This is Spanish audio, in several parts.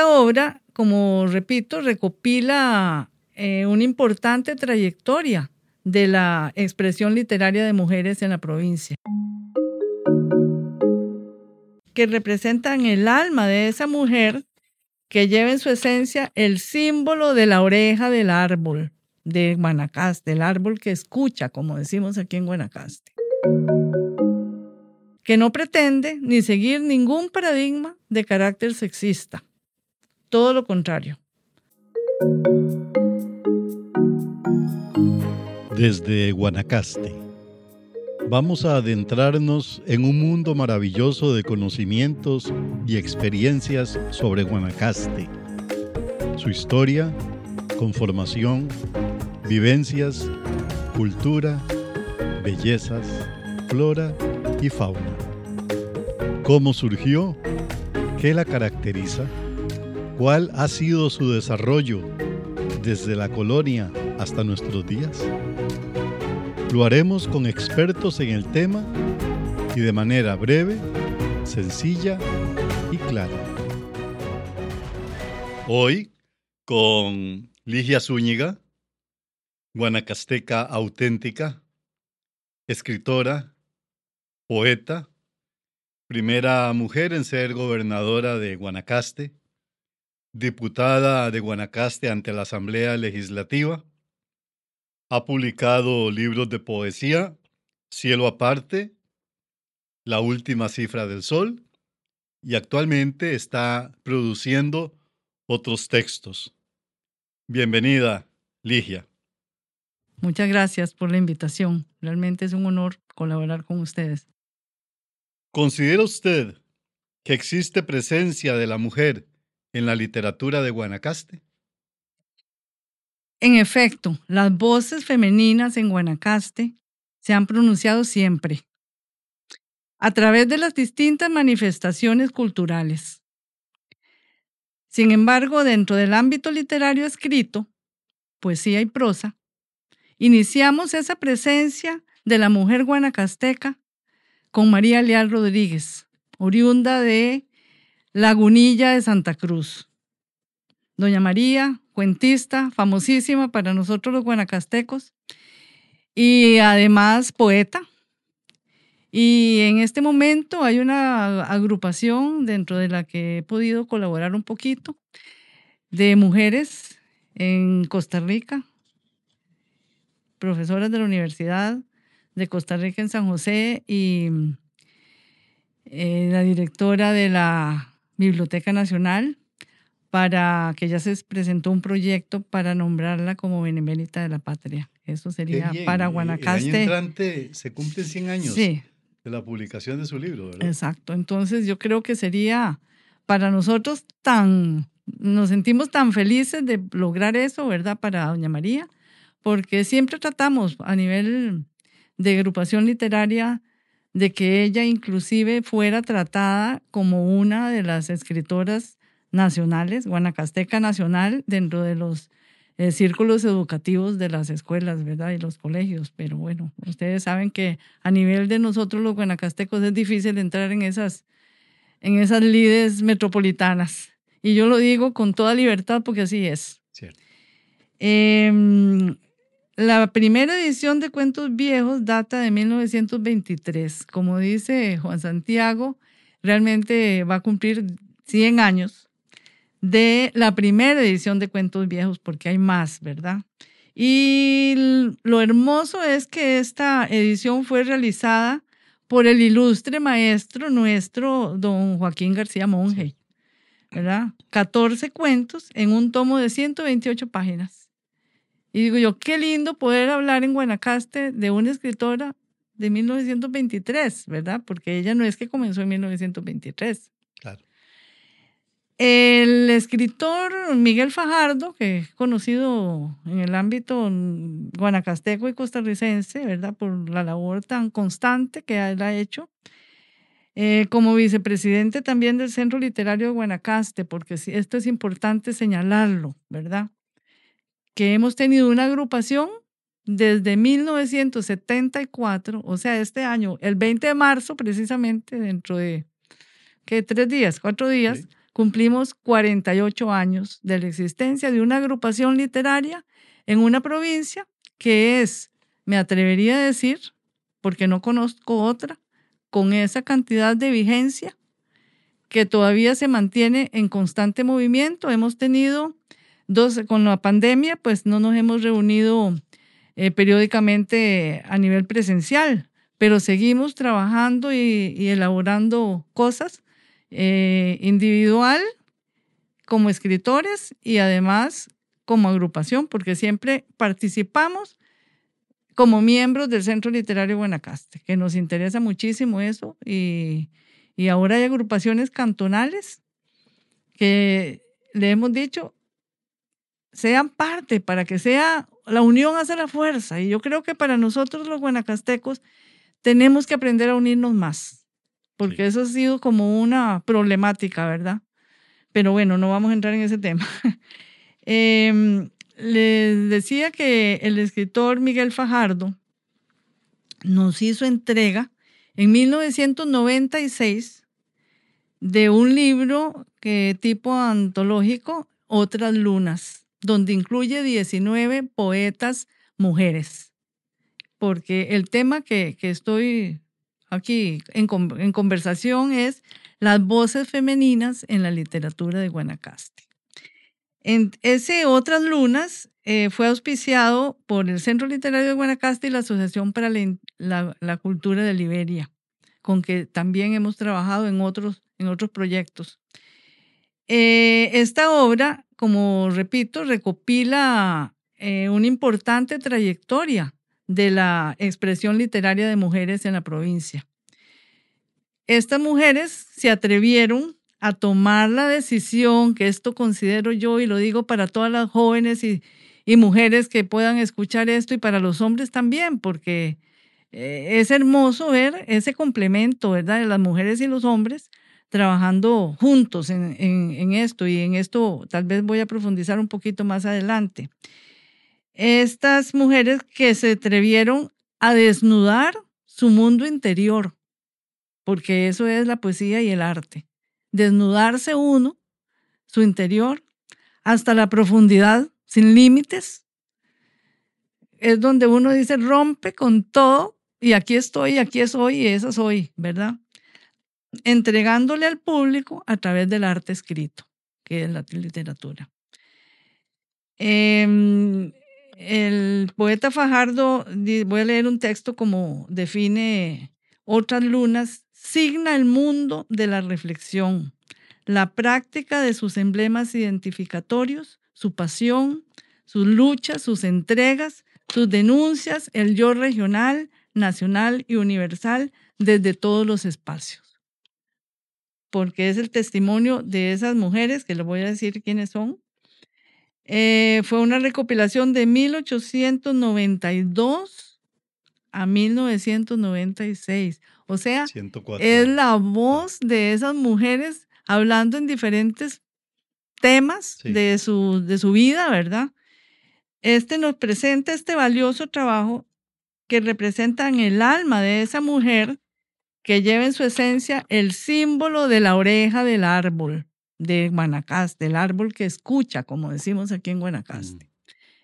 esta obra, como repito, recopila eh, una importante trayectoria de la expresión literaria de mujeres en la provincia, que representan el alma de esa mujer que lleva en su esencia el símbolo de la oreja del árbol de Guanacaste, el árbol que escucha, como decimos aquí en Guanacaste, que no pretende ni seguir ningún paradigma de carácter sexista, todo lo contrario. Desde Guanacaste, vamos a adentrarnos en un mundo maravilloso de conocimientos y experiencias sobre Guanacaste, su historia, conformación, vivencias, cultura, bellezas, flora y fauna. ¿Cómo surgió? ¿Qué la caracteriza? ¿Cuál ha sido su desarrollo desde la colonia hasta nuestros días? Lo haremos con expertos en el tema y de manera breve, sencilla y clara. Hoy con Ligia Zúñiga, guanacasteca auténtica, escritora, poeta, primera mujer en ser gobernadora de Guanacaste, diputada de Guanacaste ante la Asamblea Legislativa, ha publicado libros de poesía, Cielo aparte, La última cifra del sol, y actualmente está produciendo otros textos. Bienvenida, Ligia. Muchas gracias por la invitación. Realmente es un honor colaborar con ustedes. ¿Considera usted que existe presencia de la mujer en la literatura de Guanacaste? En efecto, las voces femeninas en Guanacaste se han pronunciado siempre a través de las distintas manifestaciones culturales. Sin embargo, dentro del ámbito literario escrito, poesía y prosa, iniciamos esa presencia de la mujer guanacasteca con María Leal Rodríguez, oriunda de Lagunilla de Santa Cruz. Doña María, cuentista, famosísima para nosotros los guanacastecos, y además poeta. Y en este momento hay una agrupación dentro de la que he podido colaborar un poquito de mujeres en Costa Rica, profesoras de la Universidad de Costa Rica en San José y eh, la directora de la Biblioteca Nacional para que ya se presentó un proyecto para nombrarla como Benemérita de la Patria. Eso sería para Guanacaste. El año entrante se cumplen 100 años de la publicación de su libro, ¿verdad? Exacto. Entonces yo creo que sería para nosotros tan, nos sentimos tan felices de lograr eso, ¿verdad? Para Doña María, porque siempre tratamos a nivel de agrupación literaria de que ella inclusive fuera tratada como una de las escritoras nacionales, guanacasteca nacional, dentro de los eh, círculos educativos de las escuelas, ¿verdad? Y los colegios. Pero bueno, ustedes saben que a nivel de nosotros los guanacastecos es difícil entrar en esas, en esas lides metropolitanas. Y yo lo digo con toda libertad porque así es. Cierto. Em, la primera edición de Cuentos Viejos data de 1923. Como dice Juan Santiago, realmente va a cumplir 100 años de la primera edición de Cuentos Viejos, porque hay más, ¿verdad? Y lo hermoso es que esta edición fue realizada por el ilustre maestro nuestro, don Joaquín García Monge, ¿verdad? 14 cuentos en un tomo de 128 páginas. Y digo yo, qué lindo poder hablar en Guanacaste de una escritora de 1923, ¿verdad? Porque ella no es que comenzó en 1923. Claro. El escritor Miguel Fajardo, que es conocido en el ámbito guanacasteco y costarricense, ¿verdad? Por la labor tan constante que él ha hecho, eh, como vicepresidente también del Centro Literario de Guanacaste, porque esto es importante señalarlo, ¿verdad? Que hemos tenido una agrupación desde 1974, o sea, este año, el 20 de marzo precisamente, dentro de, ¿qué? Tres días, cuatro días cumplimos 48 años de la existencia de una agrupación literaria en una provincia que es, me atrevería a decir, porque no conozco otra, con esa cantidad de vigencia que todavía se mantiene en constante movimiento. Hemos tenido dos, con la pandemia, pues no nos hemos reunido eh, periódicamente a nivel presencial, pero seguimos trabajando y, elaborando cosas eh, individual como escritores y además como agrupación, porque siempre participamos como miembros del Centro Literario Buenacaste, que nos interesa muchísimo eso y, y ahora hay agrupaciones cantonales que le hemos dicho sean parte para que sea la unión hace la fuerza y yo creo que para nosotros los guanacastecos tenemos que aprender a unirnos más, porque eso ha sido como una problemática, ¿verdad? Pero bueno, no vamos a entrar en ese tema. eh, les decía que el escritor Miguel Fajardo nos hizo entrega en 1996 de un libro que tipo antológico, Otras Lunas, donde incluye 19 poetas mujeres. Porque el tema que, estoy aquí en, en conversación es las voces femeninas en la literatura de Guanacaste. En ese Otras Lunas eh, fue auspiciado por el Centro Literario de Guanacaste y la Asociación para la, Cultura de Liberia, con que también hemos trabajado en otros, en otros proyectos. Eh, esta obra, como repito, recopila eh, una importante trayectoria de la expresión literaria de mujeres en la provincia. Estas mujeres se atrevieron a tomar la decisión, que esto considero yo y lo digo para todas las jóvenes y, mujeres que puedan escuchar esto y para los hombres también, porque eh, es hermoso ver ese complemento, ¿verdad?, de las mujeres y los hombres trabajando juntos en, esto y en esto tal vez voy a profundizar un poquito más adelante. Estas mujeres que se atrevieron a desnudar su mundo interior, porque eso es la poesía y el arte desnudarse uno, su interior, hasta la profundidad, sin límites. Es donde uno dice, rompe con todo y aquí estoy, aquí soy y esa soy, ¿verdad? Entregándole al público a través del arte escrito, que es la literatura. Em, el poeta Fajardo, voy a leer un texto como define otras lunas signa el mundo de la reflexión, la práctica de sus emblemas identificatorios, su pasión, sus luchas, sus entregas, sus denuncias, el yo regional, nacional y universal desde todos los espacios. Porque es el testimonio de esas mujeres, que les voy a decir quiénes son. Eh, fue una recopilación de 1892 a 1996. O sea, es la voz de esas mujeres hablando en diferentes temas de, su, de su vida, ¿verdad? Este nos presenta este valioso trabajo que representa en el alma de esa mujer que lleva en su esencia el símbolo de la oreja del árbol de Guanacaste, el árbol que escucha, como decimos aquí en Guanacaste. Mm.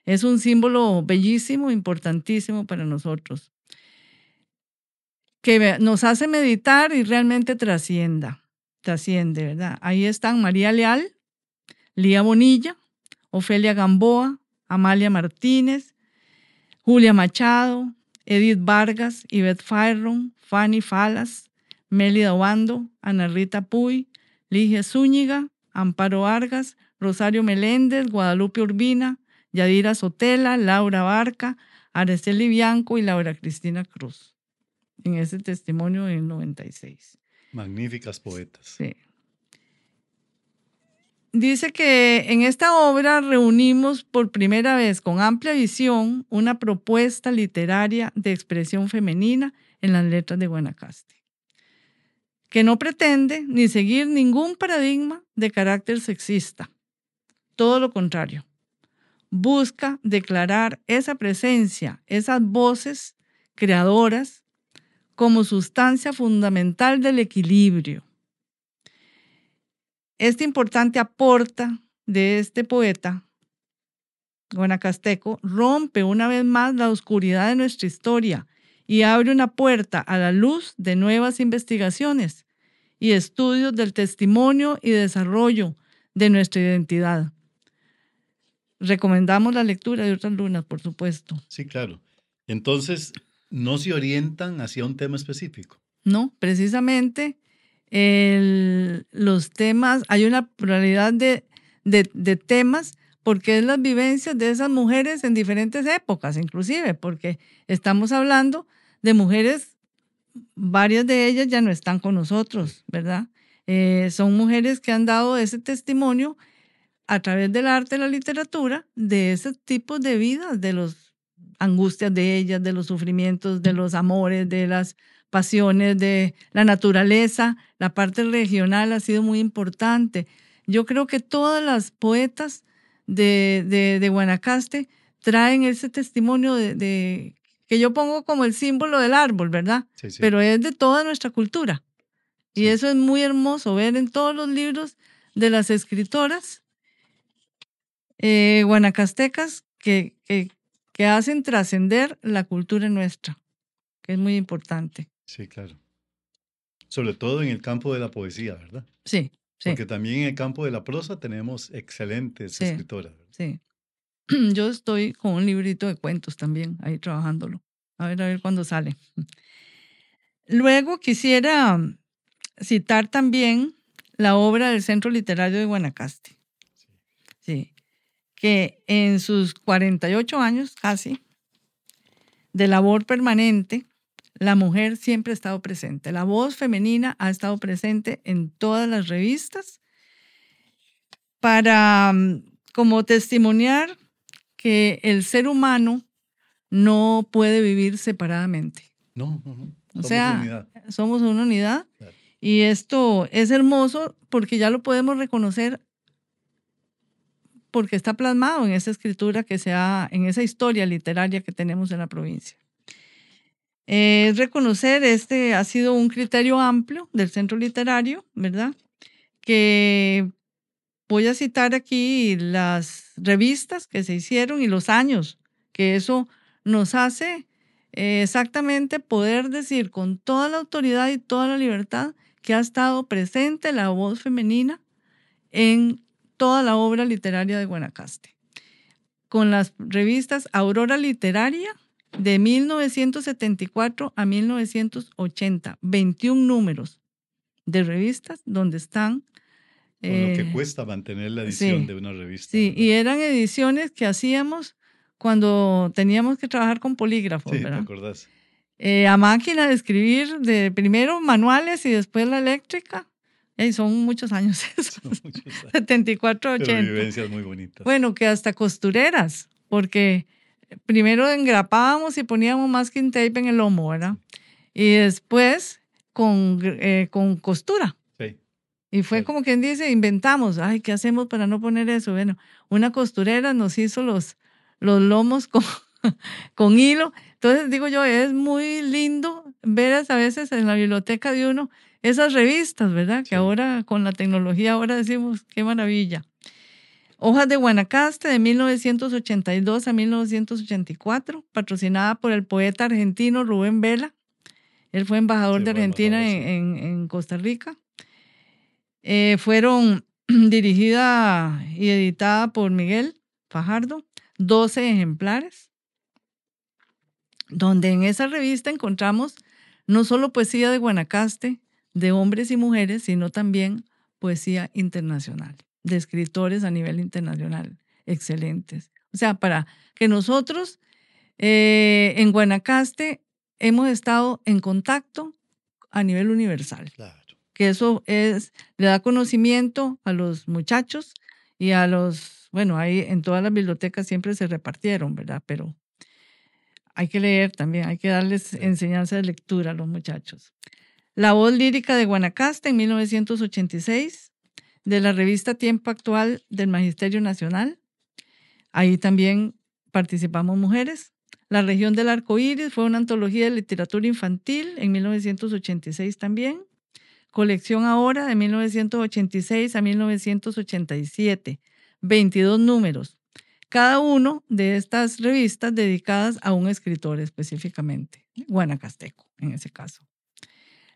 Es un símbolo bellísimo, importantísimo para nosotros que nos hace meditar y realmente trascienda, trasciende, ¿verdad? Ahí están María Leal, Lía Bonilla, Ofelia Gamboa, Amalia Martínez, Julia Machado, Edith Vargas, Yvette Fayron, Fanny Falas, Mélida Obando, Ana Rita Puy, Ligia Zúñiga, Amparo Vargas, Rosario Meléndez, Guadalupe Urbina, Yadira Sotela, Laura Barca, Araceli Bianco y Laura Cristina Cruz en ese testimonio en 96. Magníficas poetas. Sí. Dice que en esta obra reunimos por primera vez con amplia visión una propuesta literaria de expresión femenina en las letras de Guanacaste, que no pretende ni seguir ningún paradigma de carácter sexista. Todo lo contrario, busca declarar esa presencia, esas voces creadoras como sustancia fundamental del equilibrio. Este importante aporta de este poeta guanacasteco rompe una vez más la oscuridad de nuestra historia y abre una puerta a la luz de nuevas investigaciones y estudios del testimonio y desarrollo de nuestra identidad. Recomendamos la lectura de otras lunas, por supuesto. Sí, claro. Entonces, ¿no se orientan hacia un tema específico? No, precisamente los temas, hay una pluralidad de, de, temas porque es las vivencias de esas mujeres en diferentes épocas, inclusive, porque estamos hablando de mujeres, varias de ellas ya no están con nosotros, ¿verdad? Eh, son mujeres que han dado ese testimonio a través del arte la literatura de ese tipo de vidas, de las angustias de ellas, de los sufrimientos, de los amores, de las pasiones, de la naturaleza. La parte regional ha sido muy importante. Yo creo que todas las poetas de, de, Guanacaste traen ese testimonio de, que yo pongo como el símbolo del árbol, ¿verdad? Pero es de toda nuestra cultura. Y eso es muy hermoso ver en todos los libros de las escritoras eh, guanacastecas que, que, que hacen trascender la cultura nuestra, que es muy importante. Sí, claro. Sobre todo en el campo de la poesía, ¿verdad? Sí, sí. Porque también en el campo de la prosa tenemos excelentes escritoras. Sí. Yo estoy con un librito de cuentos también, ahí trabajándolo. A ver, a ver cuándo sale. Luego quisiera citar también la obra del Centro Literario de Guanacaste. Que en sus 48 años casi de labor permanente, la mujer siempre ha estado presente. La voz femenina ha estado presente en todas las revistas para mm, como testimoniar que el ser humano no puede vivir separadamente. No, no, no. o sea, somos una unidad. Y esto es hermoso porque ya lo podemos reconocer porque está plasmado en esa escritura que se ha, en esa historia literaria que tenemos en la provincia. Es reconocer, este ha sido un criterio amplio del centro literario, ¿verdad? Que voy a citar aquí las revistas que se hicieron y los años, que eso nos hace eh, exactamente poder decir con toda la autoridad y toda la libertad que ha estado presente la voz femenina en toda la obra literaria de Guanacaste. Con las revistas Aurora Literaria, de 1974 a 1980, 21 números de revistas donde están... lo que eh, cuesta mantener la edición de una revista. Sí, y eran ediciones que hacíamos cuando teníamos que trabajar con polígrafos, sí, ¿te acordás? Eh, a máquina de escribir, de primero manuales y después la eléctrica. Y son muchos años eso. 74, 80. vivencias muy bonitas. Bueno, que hasta costureras, porque primero engrapábamos y poníamos masking tape en el lomo, ¿verdad? Y después con, eh, con costura. Sí. Y fue como quien dice, inventamos, ay, ¿qué hacemos para no poner eso? Bueno, una costurera nos hizo los, los lomos con, con hilo. Entonces, digo yo, es muy lindo ver a veces en la biblioteca de uno esas revistas, ¿verdad? Que ahora con la tecnología, ahora decimos, qué maravilla. Hojas de Guanacaste de 1982 a 1984, patrocinada por el poeta argentino Rubén Vela. Él fue embajador de Argentina en, Costa Rica. Eh, fueron dirigida y editada por Miguel Fajardo, 12 ejemplares, donde en esa revista encontramos no solo poesía de Guanacaste, de hombres y mujeres, sino también poesía internacional de escritores a nivel internacional excelentes. O sea, para que nosotros eh, en Guanacaste hemos estado en contacto a nivel universal. Claro. Que eso es, le da conocimiento a los muchachos y a los, bueno, ahí en todas las bibliotecas siempre se repartieron, ¿verdad? Pero hay que leer también, hay que darles enseñanza de lectura a los muchachos. La voz lírica de Guanacaste en 1986, de la revista Tiempo Actual del Magisterio Nacional. Ahí también participamos mujeres. La región del arco iris fue una antología de literatura infantil en 1986 también, colección ahora de 1986 a 1987, 22 números. Cada uno de estas revistas dedicadas a un escritor específicamente, guanacasteco en ese caso.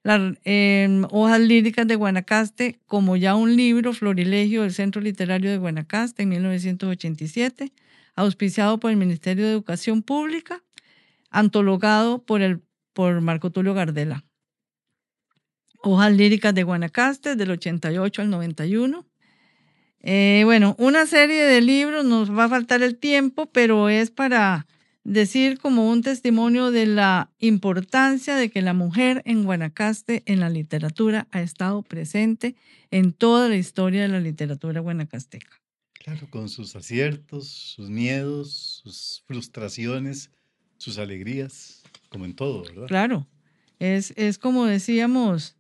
Las em, hojas líricas de Guanacaste, como ya un libro, Florilegio del Centro Literario de Guanacaste en 1987, auspiciado por el Ministerio de Educación Pública, antologado por, el, por Marco Tulio Gardela. Hojas líricas de Guanacaste del 88 al 91. Eh, bueno, una serie de libros, nos va a faltar el tiempo, pero es para decir como un testimonio de la importancia de que la mujer en Guanacaste en la literatura ha estado presente en toda la historia de la literatura guanacasteca. Claro, con sus aciertos, sus miedos, sus frustraciones, sus alegrías, como en todo, ¿verdad? Claro, es, es como decíamos,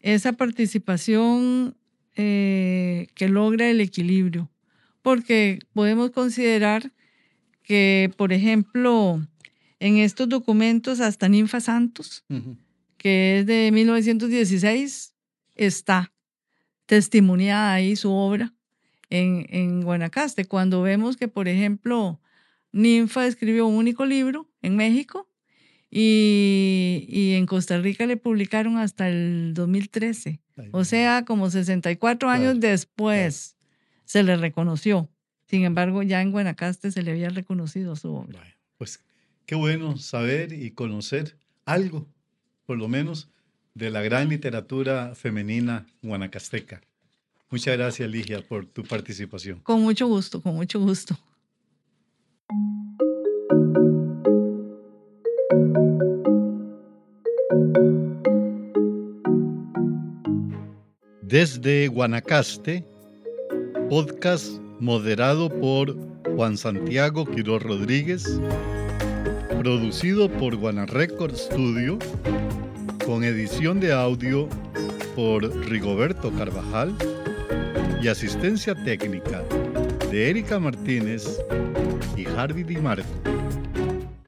esa participación eh, que logra el equilibrio, porque podemos considerar que, por ejemplo, en estos documentos hasta Ninfa Santos, que es de 1916, está testimoniada ahí su obra en, en Guanacaste. Cuando vemos que, por ejemplo, Ninfa escribió un único libro en México y, y, en Costa Rica le publicaron hasta el 2013. O sea, como 64 años después se le reconoció. Sin embargo, ya en Guanacaste se le había reconocido su obra. pues qué bueno saber y conocer algo, por lo menos, de la gran literatura femenina guanacasteca. Muchas gracias, Ligia, por tu participación. Con mucho gusto, con mucho gusto. Desde Guanacaste, podcast moderado por Juan Santiago Quiroz Rodríguez, producido por Guana Record Studio, con edición de audio por Rigoberto Carvajal y asistencia técnica de Erika Martínez y Harvey Di Marco.